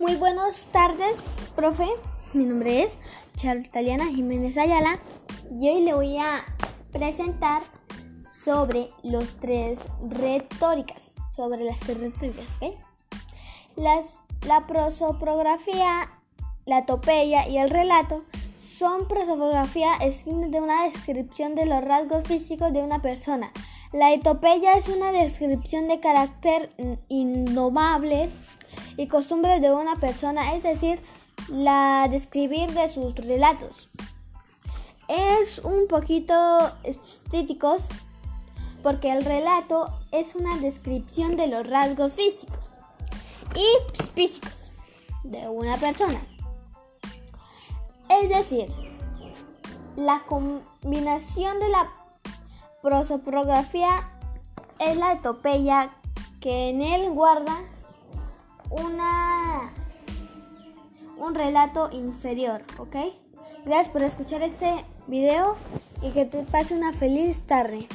Muy buenas tardes, profe. Mi nombre es Chartaliana Jiménez Ayala y hoy le voy a presentar sobre los tres retóricas, sobre las tres retóricas, ¿ok? Las, la prosopografía, la topeya y el relato son prosopografía es de una descripción de los rasgos físicos de una persona. La etopeya es una descripción de carácter indomable y costumbres de una persona, es decir, la describir de sus relatos. Es un poquito estéticos porque el relato es una descripción de los rasgos físicos y físicos de una persona. Es decir, la combinación de la prosopografía es la etopeya que en él guarda una un relato inferior, ¿ok? Gracias por escuchar este video y que te pase una feliz tarde.